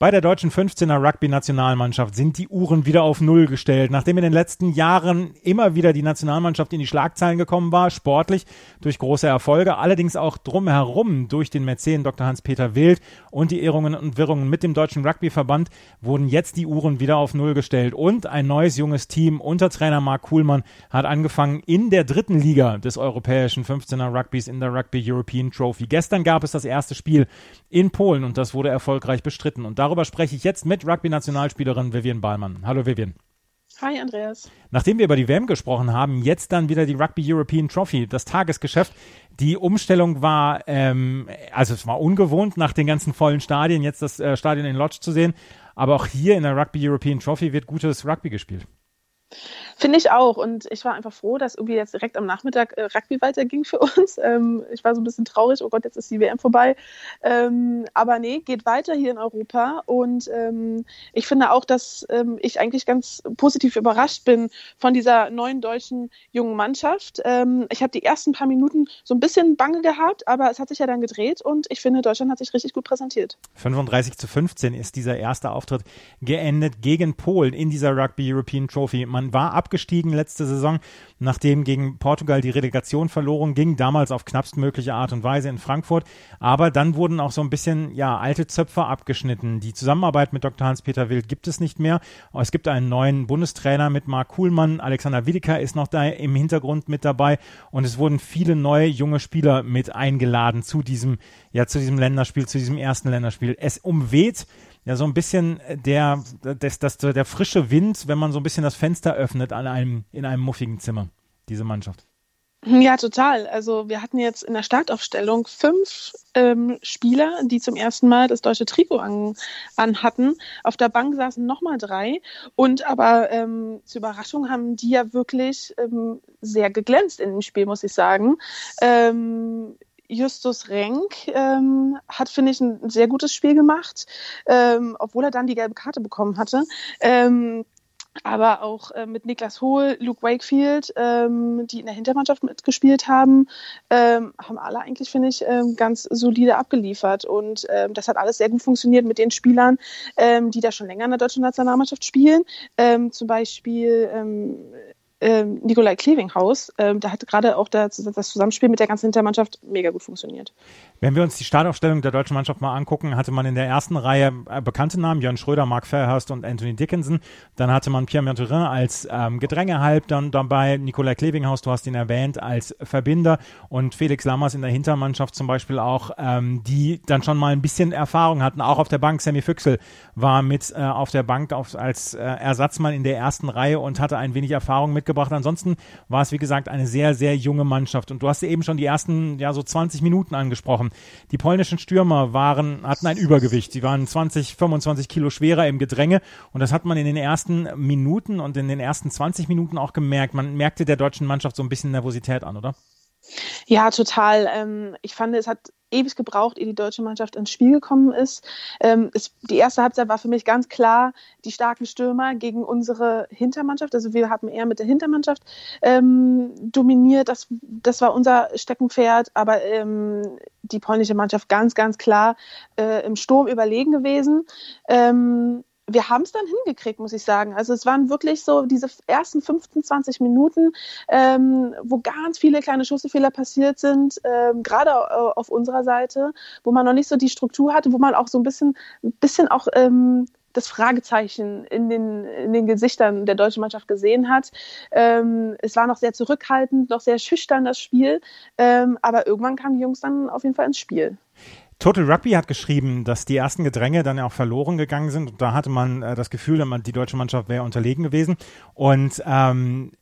Bei der deutschen 15er Rugby-Nationalmannschaft sind die Uhren wieder auf Null gestellt. Nachdem in den letzten Jahren immer wieder die Nationalmannschaft in die Schlagzeilen gekommen war, sportlich durch große Erfolge, allerdings auch drumherum durch den Mäzen Dr. Hans-Peter Wild und die Ehrungen und Wirrungen mit dem deutschen Rugby-Verband wurden jetzt die Uhren wieder auf Null gestellt. Und ein neues junges Team unter Trainer Marc Kuhlmann hat angefangen in der dritten Liga des europäischen 15er Rugbys in der Rugby European Trophy. Gestern gab es das erste Spiel in Polen und das wurde erfolgreich bestritten. Und darüber spreche ich jetzt mit Rugby-Nationalspielerin Vivian Ballmann. Hallo Vivian. Hi Andreas. Nachdem wir über die WM gesprochen haben, jetzt dann wieder die Rugby European Trophy, das Tagesgeschäft. Die Umstellung war, ähm, also es war ungewohnt, nach den ganzen vollen Stadien jetzt das äh, Stadion in Lodge zu sehen. Aber auch hier in der Rugby European Trophy wird gutes Rugby gespielt. Finde ich auch. Und ich war einfach froh, dass irgendwie jetzt direkt am Nachmittag äh, Rugby weiterging für uns. Ähm, ich war so ein bisschen traurig, oh Gott, jetzt ist die WM vorbei. Ähm, aber nee, geht weiter hier in Europa. Und ähm, ich finde auch, dass ähm, ich eigentlich ganz positiv überrascht bin von dieser neuen deutschen jungen Mannschaft. Ähm, ich habe die ersten paar Minuten so ein bisschen Bange gehabt, aber es hat sich ja dann gedreht und ich finde, Deutschland hat sich richtig gut präsentiert. 35 zu 15 ist dieser erste Auftritt geendet gegen Polen in dieser Rugby European Trophy. Man war abgestiegen letzte Saison, nachdem gegen Portugal die Relegation verloren ging, damals auf knappstmögliche Art und Weise in Frankfurt. Aber dann wurden auch so ein bisschen, ja, alte Zöpfe abgeschnitten. Die Zusammenarbeit mit Dr. Hans-Peter Wild gibt es nicht mehr. Es gibt einen neuen Bundestrainer mit Marc Kuhlmann. Alexander Williker ist noch da im Hintergrund mit dabei. Und es wurden viele neue junge Spieler mit eingeladen zu diesem, ja, zu diesem Länderspiel, zu diesem ersten Länderspiel. Es umweht ja so ein bisschen der, das, das, der frische Wind, wenn man so ein bisschen das Fenster öffnet an einem, in einem muffigen Zimmer, diese Mannschaft. Ja, total. Also wir hatten jetzt in der Startaufstellung fünf ähm, Spieler, die zum ersten Mal das deutsche Trikot an, an hatten. Auf der Bank saßen nochmal drei. Und aber ähm, zur Überraschung haben die ja wirklich ähm, sehr geglänzt in dem Spiel, muss ich sagen. Ähm, Justus Renk ähm, hat, finde ich, ein sehr gutes Spiel gemacht, ähm, obwohl er dann die gelbe Karte bekommen hatte. Ähm, aber auch äh, mit Niklas Hohl, Luke Wakefield, ähm, die in der Hintermannschaft mitgespielt haben, ähm, haben alle eigentlich, finde ich, ähm, ganz solide abgeliefert. Und ähm, das hat alles sehr gut funktioniert mit den Spielern, ähm, die da schon länger in der deutschen Nationalmannschaft spielen. Ähm, zum Beispiel ähm, Nikolai Klevinghaus, ähm, da hat gerade auch das, das Zusammenspiel mit der ganzen Hintermannschaft mega gut funktioniert. Wenn wir uns die Startaufstellung der deutschen Mannschaft mal angucken, hatte man in der ersten Reihe äh, bekannte Namen, Jörn Schröder, Mark Fairhurst und Anthony Dickinson. Dann hatte man Pierre Merturin als ähm, Gedrängehalb, dann dabei Nikolai Klevinghaus, du hast ihn erwähnt, als Verbinder und Felix Lammers in der Hintermannschaft zum Beispiel auch, ähm, die dann schon mal ein bisschen Erfahrung hatten, auch auf der Bank. Sammy Füchsel war mit äh, auf der Bank auf, als äh, Ersatzmann in der ersten Reihe und hatte ein wenig Erfahrung mitgebracht. Ansonsten war es, wie gesagt, eine sehr, sehr junge Mannschaft. Und du hast eben schon die ersten, ja, so 20 Minuten angesprochen. Die polnischen Stürmer waren, hatten ein Übergewicht. Sie waren 20, 25 Kilo schwerer im Gedränge. Und das hat man in den ersten Minuten und in den ersten 20 Minuten auch gemerkt. Man merkte der deutschen Mannschaft so ein bisschen Nervosität an, oder? Ja, total. Ähm, ich fand, es hat ewig gebraucht, ehe die deutsche Mannschaft ins Spiel gekommen ist. Ähm, es, die erste Halbzeit war für mich ganz klar die starken Stürmer gegen unsere Hintermannschaft. Also wir haben eher mit der Hintermannschaft ähm, dominiert. Das, das war unser Steckenpferd. Aber ähm, die polnische Mannschaft ganz, ganz klar äh, im Sturm überlegen gewesen. Ähm, wir haben es dann hingekriegt, muss ich sagen. Also es waren wirklich so diese ersten 15, 20 Minuten, ähm, wo ganz viele kleine Schussfehler passiert sind, ähm, gerade äh, auf unserer Seite, wo man noch nicht so die Struktur hatte, wo man auch so ein bisschen, bisschen auch ähm, das Fragezeichen in den, in den Gesichtern der deutschen Mannschaft gesehen hat. Ähm, es war noch sehr zurückhaltend, noch sehr schüchtern das Spiel, ähm, aber irgendwann kamen die Jungs dann auf jeden Fall ins Spiel. Total Rugby hat geschrieben, dass die ersten Gedränge dann auch verloren gegangen sind. Und da hatte man äh, das Gefühl, die deutsche Mannschaft wäre unterlegen gewesen. Und ähm,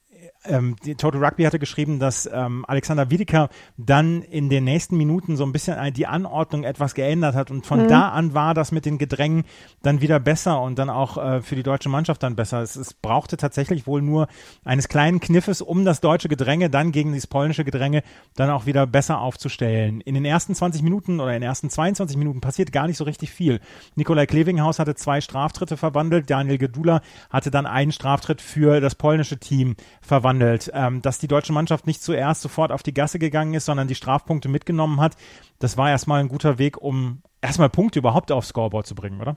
ähm, die Total Rugby hatte geschrieben, dass ähm, Alexander Wiedeker dann in den nächsten Minuten so ein bisschen die Anordnung etwas geändert hat und von mhm. da an war das mit den Gedrängen dann wieder besser und dann auch äh, für die deutsche Mannschaft dann besser. Es, es brauchte tatsächlich wohl nur eines kleinen Kniffes, um das deutsche Gedränge dann gegen das polnische Gedränge dann auch wieder besser aufzustellen. In den ersten 20 Minuten oder in den ersten 22 Minuten passiert gar nicht so richtig viel. Nikolai Klevinghaus hatte zwei Straftritte verwandelt, Daniel Gedula hatte dann einen Straftritt für das polnische Team verwandelt. Ähm, dass die deutsche Mannschaft nicht zuerst sofort auf die Gasse gegangen ist, sondern die Strafpunkte mitgenommen hat, das war erstmal ein guter Weg, um erstmal Punkte überhaupt aufs Scoreboard zu bringen, oder?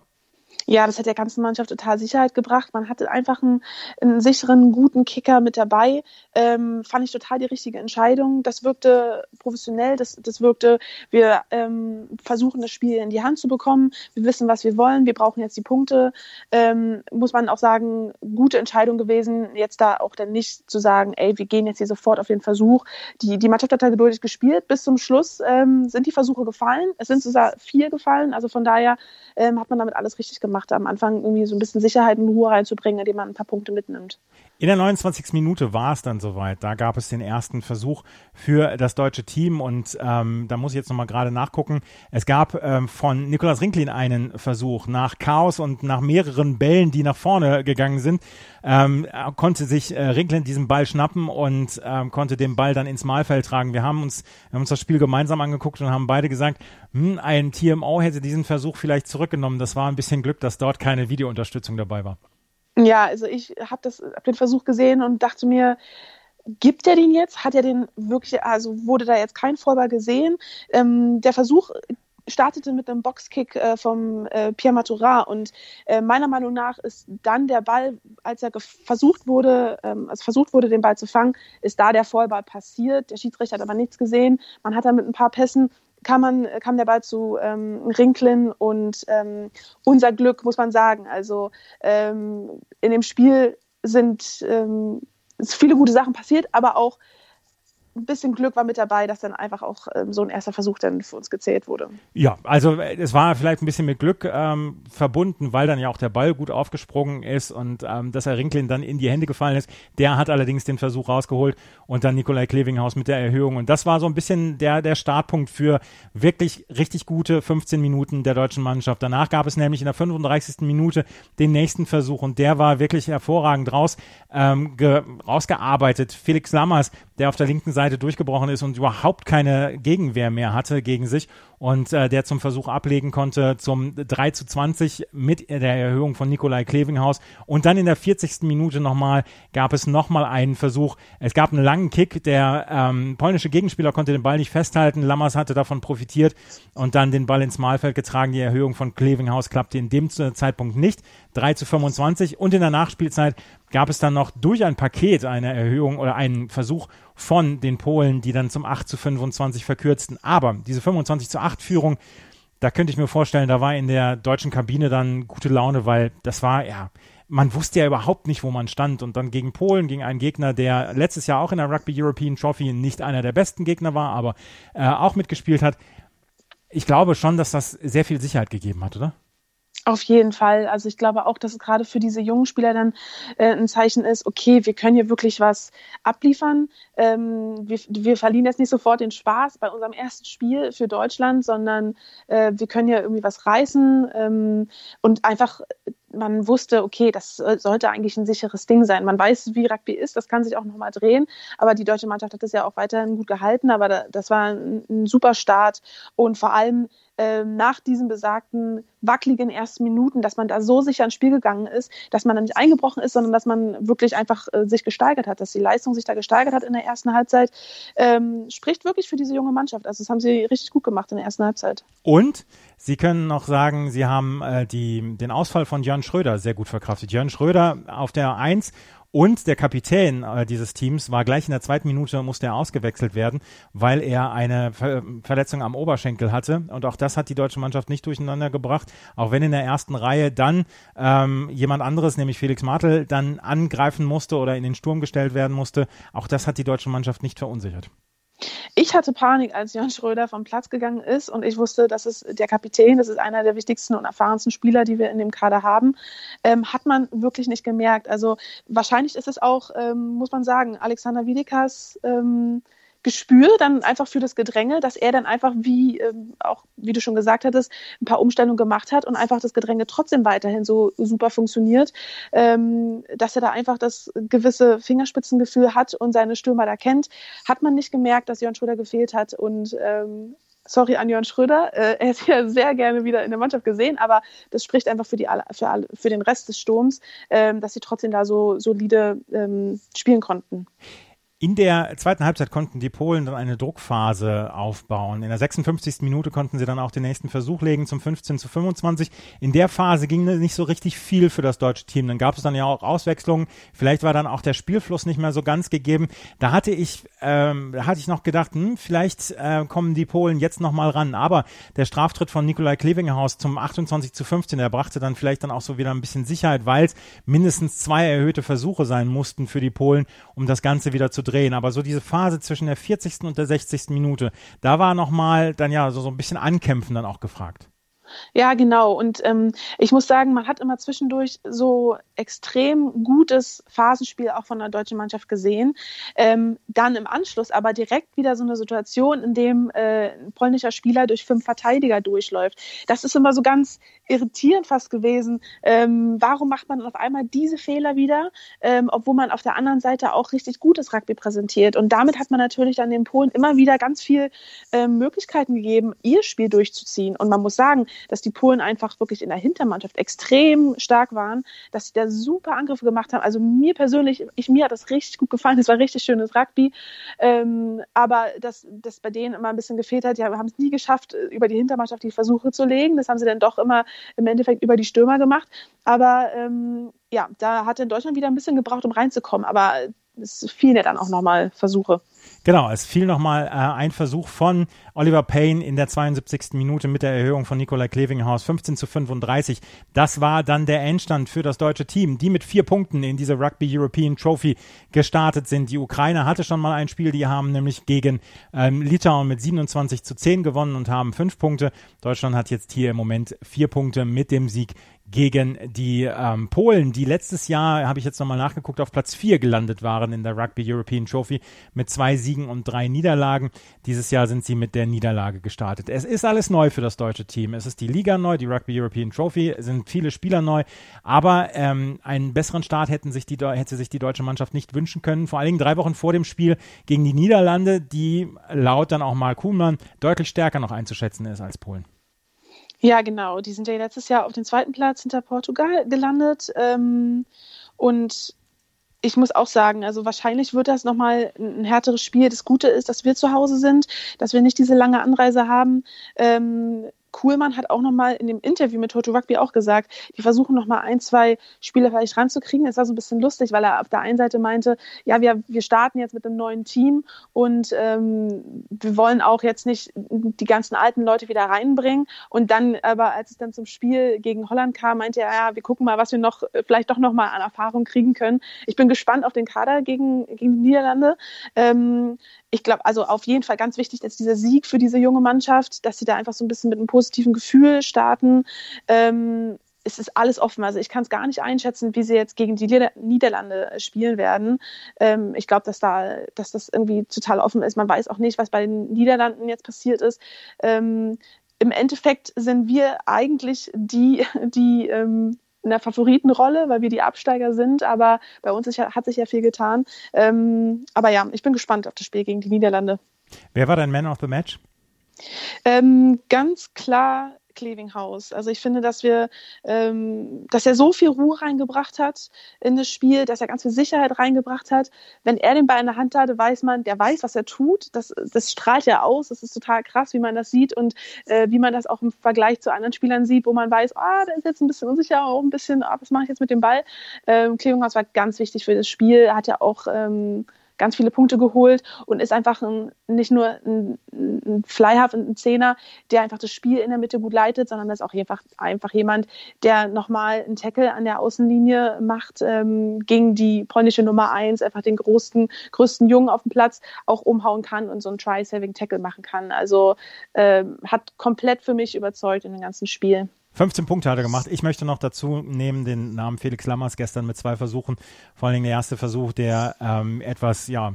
Ja, das hat der ganzen Mannschaft total Sicherheit gebracht. Man hatte einfach einen, einen sicheren, guten Kicker mit dabei. Ähm, fand ich total die richtige Entscheidung. Das wirkte professionell, das, das wirkte, wir ähm, versuchen das Spiel in die Hand zu bekommen. Wir wissen, was wir wollen. Wir brauchen jetzt die Punkte. Ähm, muss man auch sagen, gute Entscheidung gewesen, jetzt da auch dann nicht zu sagen, ey, wir gehen jetzt hier sofort auf den Versuch. Die, die Mannschaft hat da geduldig gespielt. Bis zum Schluss ähm, sind die Versuche gefallen. Es sind sogar vier gefallen. Also von daher ähm, hat man damit alles richtig gemacht am Anfang irgendwie so ein bisschen Sicherheit und Ruhe reinzubringen, indem man ein paar Punkte mitnimmt. In der 29. Minute war es dann soweit. Da gab es den ersten Versuch für das deutsche Team und ähm, da muss ich jetzt nochmal gerade nachgucken. Es gab ähm, von Nikolas Rinklin einen Versuch nach Chaos und nach mehreren Bällen, die nach vorne gegangen sind, ähm, konnte sich äh, Rinklin diesen Ball schnappen und ähm, konnte den Ball dann ins Mahlfeld tragen. Wir haben uns, wir haben uns das Spiel gemeinsam angeguckt und haben beide gesagt, hm, ein TMO hätte diesen Versuch vielleicht zurückgenommen. Das war ein bisschen Glück, dass dort keine Videounterstützung dabei war. Ja, also ich habe hab den Versuch gesehen und dachte mir, gibt er den jetzt? Hat er den wirklich, also wurde da jetzt kein Vollball gesehen? Ähm, der Versuch startete mit einem Boxkick äh, vom äh, Pierre Maturin und äh, meiner Meinung nach ist dann der Ball, als er versucht wurde, ähm, also versucht wurde, den Ball zu fangen, ist da der Vollball passiert. Der Schiedsrichter hat aber nichts gesehen. Man hat dann mit ein paar Pässen kam, man, kam der Ball zu ähm, Rinklin und ähm, unser Glück, muss man sagen. Also ähm, in dem Spiel sind ähm, viele gute Sachen passiert, aber auch ein bisschen Glück war mit dabei, dass dann einfach auch ähm, so ein erster Versuch dann für uns gezählt wurde. Ja, also äh, es war vielleicht ein bisschen mit Glück ähm, verbunden, weil dann ja auch der Ball gut aufgesprungen ist und ähm, dass er Rinklin dann in die Hände gefallen ist. Der hat allerdings den Versuch rausgeholt und dann Nikolai Klevinghaus mit der Erhöhung. Und das war so ein bisschen der, der Startpunkt für wirklich richtig gute 15 Minuten der deutschen Mannschaft. Danach gab es nämlich in der 35. Minute den nächsten Versuch und der war wirklich hervorragend raus, ähm, rausgearbeitet. Felix Lammers, der auf der linken Seite Seite durchgebrochen ist und überhaupt keine Gegenwehr mehr hatte gegen sich und äh, der zum Versuch ablegen konnte zum 3 zu 20 mit der Erhöhung von Nikolai Klevinghaus. Und dann in der 40. Minute nochmal gab es nochmal einen Versuch. Es gab einen langen Kick, der ähm, polnische Gegenspieler konnte den Ball nicht festhalten. Lammers hatte davon profitiert und dann den Ball ins Mahlfeld getragen. Die Erhöhung von Klevinghaus klappte in dem Zeitpunkt nicht. 3 zu 25 und in der Nachspielzeit gab es dann noch durch ein Paket eine Erhöhung oder einen Versuch von den Polen, die dann zum 8 zu 25 verkürzten. Aber diese 25 zu 8 Führung, da könnte ich mir vorstellen, da war in der deutschen Kabine dann gute Laune, weil das war, ja, man wusste ja überhaupt nicht, wo man stand. Und dann gegen Polen, gegen einen Gegner, der letztes Jahr auch in der Rugby European Trophy nicht einer der besten Gegner war, aber äh, auch mitgespielt hat. Ich glaube schon, dass das sehr viel Sicherheit gegeben hat, oder? Auf jeden Fall. Also ich glaube auch, dass es gerade für diese jungen Spieler dann äh, ein Zeichen ist, okay, wir können hier wirklich was abliefern. Ähm, wir, wir verlieren jetzt nicht sofort den Spaß bei unserem ersten Spiel für Deutschland, sondern äh, wir können hier irgendwie was reißen ähm, und einfach man wusste, okay, das sollte eigentlich ein sicheres Ding sein. Man weiß, wie Rugby ist, das kann sich auch nochmal drehen, aber die deutsche Mannschaft hat es ja auch weiterhin gut gehalten, aber das war ein, super Start und vor allem nach diesen besagten wackeligen ersten Minuten, dass man da so sicher ins Spiel gegangen ist, dass man da nicht eingebrochen ist, sondern dass man wirklich einfach äh, sich gesteigert hat, dass die Leistung sich da gesteigert hat in der ersten Halbzeit, ähm, spricht wirklich für diese junge Mannschaft. Also das haben sie richtig gut gemacht in der ersten Halbzeit. Und Sie können noch sagen, Sie haben äh, die, den Ausfall von Jörn Schröder sehr gut verkraftet. Jörn Schröder auf der Eins und der Kapitän äh, dieses Teams war gleich in der zweiten Minute, musste er ausgewechselt werden, weil er eine Ver Verletzung am Oberschenkel hatte. Und auch das hat die deutsche Mannschaft nicht durcheinander gebracht. Auch wenn in der ersten Reihe dann ähm, jemand anderes, nämlich Felix Martel, dann angreifen musste oder in den Sturm gestellt werden musste. Auch das hat die deutsche Mannschaft nicht verunsichert. Ich hatte Panik, als Jan Schröder vom Platz gegangen ist und ich wusste, das ist der Kapitän, das ist einer der wichtigsten und erfahrensten Spieler, die wir in dem Kader haben. Ähm, hat man wirklich nicht gemerkt. Also wahrscheinlich ist es auch, ähm, muss man sagen, Alexander Wiedekas ähm, Gespür dann einfach für das Gedränge, dass er dann einfach, wie ähm, auch, wie du schon gesagt hattest, ein paar Umstellungen gemacht hat und einfach das Gedränge trotzdem weiterhin so super funktioniert, ähm, dass er da einfach das gewisse Fingerspitzengefühl hat und seine Stürmer da kennt, hat man nicht gemerkt, dass Jörn Schröder gefehlt hat und ähm, sorry an Jörn Schröder, äh, er ist ja sehr gerne wieder in der Mannschaft gesehen, aber das spricht einfach für, die, für, alle, für den Rest des Sturms, ähm, dass sie trotzdem da so solide ähm, spielen konnten. In der zweiten Halbzeit konnten die Polen dann eine Druckphase aufbauen. In der 56. Minute konnten sie dann auch den nächsten Versuch legen zum 15 zu 25. In der Phase ging nicht so richtig viel für das deutsche Team. Dann gab es dann ja auch Auswechslungen. Vielleicht war dann auch der Spielfluss nicht mehr so ganz gegeben. Da hatte ich, ähm, da hatte ich noch gedacht, hm, vielleicht äh, kommen die Polen jetzt noch mal ran. Aber der Straftritt von Nikolai Klevinghaus zum 28 zu 15, der brachte dann vielleicht dann auch so wieder ein bisschen Sicherheit, weil es mindestens zwei erhöhte Versuche sein mussten für die Polen, um das Ganze wieder zu. Aber so diese Phase zwischen der 40. und der 60. Minute, da war nochmal dann ja so, so ein bisschen Ankämpfen dann auch gefragt. Ja, genau. Und ähm, ich muss sagen, man hat immer zwischendurch so extrem gutes Phasenspiel auch von der deutschen Mannschaft gesehen. Ähm, dann im Anschluss aber direkt wieder so eine Situation, in dem äh, ein polnischer Spieler durch fünf Verteidiger durchläuft. Das ist immer so ganz irritierend fast gewesen. Ähm, warum macht man auf einmal diese Fehler wieder, ähm, obwohl man auf der anderen Seite auch richtig gutes Rugby präsentiert? Und damit hat man natürlich dann den Polen immer wieder ganz viel ähm, Möglichkeiten gegeben, ihr Spiel durchzuziehen. Und man muss sagen, dass die Polen einfach wirklich in der Hintermannschaft extrem stark waren, dass sie da super Angriffe gemacht haben. Also mir persönlich, ich, mir hat das richtig gut gefallen. Es war richtig schönes Rugby. Ähm, aber dass das bei denen immer ein bisschen gefehlt hat, die haben es nie geschafft, über die Hintermannschaft die Versuche zu legen. Das haben sie dann doch immer im Endeffekt über die Stürmer gemacht. Aber ähm, ja, da hat in Deutschland wieder ein bisschen gebraucht, um reinzukommen. Aber es fielen ja dann auch nochmal Versuche. Genau, es fiel nochmal äh, ein Versuch von Oliver Payne in der 72. Minute mit der Erhöhung von Nikolai Klevinghaus 15 zu 35. Das war dann der Endstand für das deutsche Team, die mit vier Punkten in diese Rugby European Trophy gestartet sind. Die Ukraine hatte schon mal ein Spiel, die haben nämlich gegen ähm, Litauen mit 27 zu 10 gewonnen und haben fünf Punkte. Deutschland hat jetzt hier im Moment vier Punkte mit dem Sieg gegen die ähm, Polen, die letztes Jahr, habe ich jetzt nochmal nachgeguckt, auf Platz 4 gelandet waren in der Rugby European Trophy mit zwei Siegen und drei Niederlagen. Dieses Jahr sind sie mit der Niederlage gestartet. Es ist alles neu für das deutsche Team. Es ist die Liga neu, die Rugby European Trophy, sind viele Spieler neu, aber ähm, einen besseren Start hätten sich die, hätte sich die deutsche Mannschaft nicht wünschen können. Vor allen Dingen drei Wochen vor dem Spiel gegen die Niederlande, die laut dann auch mal Kuhlmann deutlich stärker noch einzuschätzen ist als Polen. Ja, genau. Die sind ja letztes Jahr auf dem zweiten Platz hinter Portugal gelandet. Ähm, und ich muss auch sagen, also wahrscheinlich wird das nochmal ein härteres Spiel. Das Gute ist, dass wir zu Hause sind, dass wir nicht diese lange Anreise haben. Ähm, Kuhlmann hat auch nochmal in dem Interview mit Toto Rugby auch gesagt, die versuchen nochmal ein, zwei Spieler vielleicht ranzukriegen. Es war so ein bisschen lustig, weil er auf der einen Seite meinte, ja, wir, wir starten jetzt mit einem neuen Team und ähm, wir wollen auch jetzt nicht die ganzen alten Leute wieder reinbringen. Und dann, aber als es dann zum Spiel gegen Holland kam, meinte er, ja, wir gucken mal, was wir noch vielleicht doch nochmal an Erfahrung kriegen können. Ich bin gespannt auf den Kader gegen, gegen die Niederlande. Ähm, ich glaube, also auf jeden Fall ganz wichtig, dass dieser Sieg für diese junge Mannschaft, dass sie da einfach so ein bisschen mit einem positiven Gefühl starten. Ähm, es ist alles offen. Also ich kann es gar nicht einschätzen, wie sie jetzt gegen die Niederlande spielen werden. Ähm, ich glaube, dass da, dass das irgendwie total offen ist. Man weiß auch nicht, was bei den Niederlanden jetzt passiert ist. Ähm, Im Endeffekt sind wir eigentlich die, die ähm, in der Favoritenrolle, weil wir die Absteiger sind, aber bei uns ist, hat sich ja viel getan. Ähm, aber ja, ich bin gespannt auf das Spiel gegen die Niederlande. Wer war dein Man of the Match? Ähm, ganz klar Klevinghaus. Also ich finde, dass wir, ähm, dass er so viel Ruhe reingebracht hat in das Spiel, dass er ganz viel Sicherheit reingebracht hat. Wenn er den Ball in der Hand hatte, weiß man, der weiß, was er tut. Das, das strahlt ja aus. Das ist total krass, wie man das sieht und äh, wie man das auch im Vergleich zu anderen Spielern sieht, wo man weiß, ah, der ist jetzt ein bisschen unsicher, auch ein bisschen, ah, was mache ich jetzt mit dem Ball? Ähm, Klevinghaus war ganz wichtig für das Spiel. Hat ja auch ähm, ganz viele Punkte geholt und ist einfach ein, nicht nur ein, ein Flyhaft, ein Zehner, der einfach das Spiel in der Mitte gut leitet, sondern ist auch einfach, einfach jemand, der nochmal einen Tackle an der Außenlinie macht ähm, gegen die polnische Nummer eins, einfach den größten, größten Jungen auf dem Platz auch umhauen kann und so einen Try-Saving-Tackle machen kann. Also ähm, hat komplett für mich überzeugt in dem ganzen Spiel. 15 Punkte hat er gemacht. Ich möchte noch dazu nehmen den Namen Felix Lammers gestern mit zwei Versuchen. Vor allen Dingen der erste Versuch, der ähm, etwas, ja,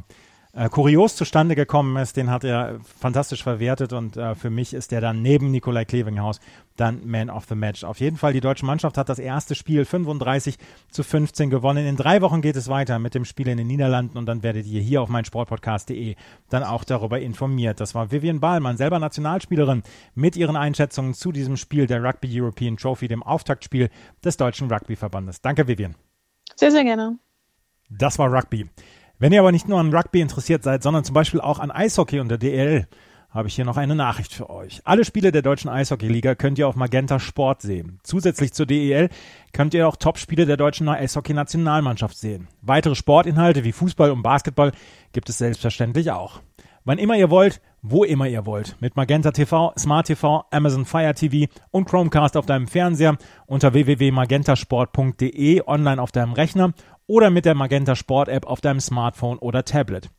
äh, kurios zustande gekommen ist, den hat er fantastisch verwertet und äh, für mich ist er dann neben Nikolai Klevinghaus dann Man of the Match. Auf jeden Fall, die deutsche Mannschaft hat das erste Spiel 35 zu 15 gewonnen. In drei Wochen geht es weiter mit dem Spiel in den Niederlanden und dann werdet ihr hier auf meinsportpodcast.de dann auch darüber informiert. Das war Vivian Bahlmann, selber Nationalspielerin, mit ihren Einschätzungen zu diesem Spiel der Rugby European Trophy, dem Auftaktspiel des Deutschen Rugbyverbandes. Danke, Vivian. Sehr, sehr gerne. Das war Rugby. Wenn ihr aber nicht nur an Rugby interessiert seid, sondern zum Beispiel auch an Eishockey und der DL, habe ich hier noch eine Nachricht für euch. Alle Spiele der deutschen Eishockeyliga könnt ihr auf Magenta Sport sehen. Zusätzlich zur DEL könnt ihr auch Topspiele der deutschen Eishockey-Nationalmannschaft sehen. Weitere Sportinhalte wie Fußball und Basketball gibt es selbstverständlich auch. Wann immer ihr wollt, wo immer ihr wollt. Mit Magenta TV, Smart TV, Amazon Fire TV und Chromecast auf deinem Fernseher unter www.magentasport.de online auf deinem Rechner oder mit der Magenta Sport App auf deinem Smartphone oder Tablet.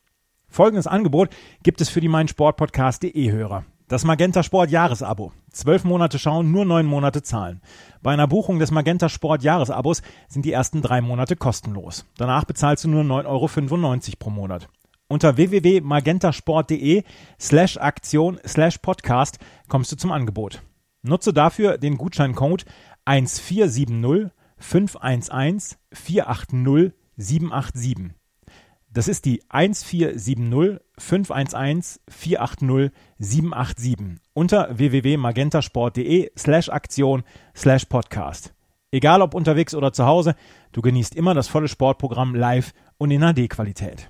Folgendes Angebot gibt es für die meinsportpodcast.de Hörer. Das Magenta Sport Jahresabo. Zwölf Monate schauen, nur neun Monate zahlen. Bei einer Buchung des Magenta Sport Jahresabos sind die ersten drei Monate kostenlos. Danach bezahlst du nur 9,95 Euro pro Monat. Unter www.magentasport.de slash Aktion slash Podcast kommst du zum Angebot. Nutze dafür den Gutscheincode 1470 511 480 787. Das ist die 1470 511 480 787 unter www.magentasport.de slash Aktion slash Podcast. Egal ob unterwegs oder zu Hause, du genießt immer das volle Sportprogramm live und in HD-Qualität.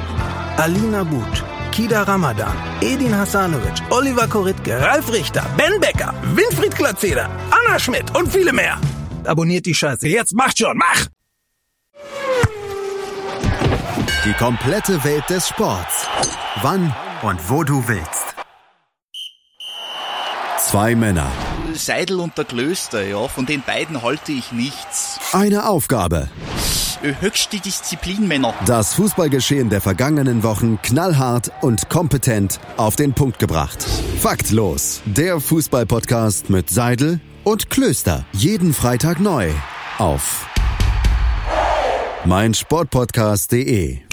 Alina But, Kida Ramadan, Edin Hasanovic, Oliver Koritke, Ralf Richter, Ben Becker, Winfried Glatzeder, Anna Schmidt und viele mehr. Abonniert die Scheiße. Jetzt macht schon, mach! Die komplette Welt des Sports. Wann und wo du willst. Zwei Männer. Seidel und der Klöster, ja, von den beiden halte ich nichts. Eine Aufgabe. Höchste Disziplin. Das Fußballgeschehen der vergangenen Wochen knallhart und kompetent auf den Punkt gebracht. Faktlos. Der Fußballpodcast mit Seidel und Klöster. Jeden Freitag neu. Auf meinsportpodcast.de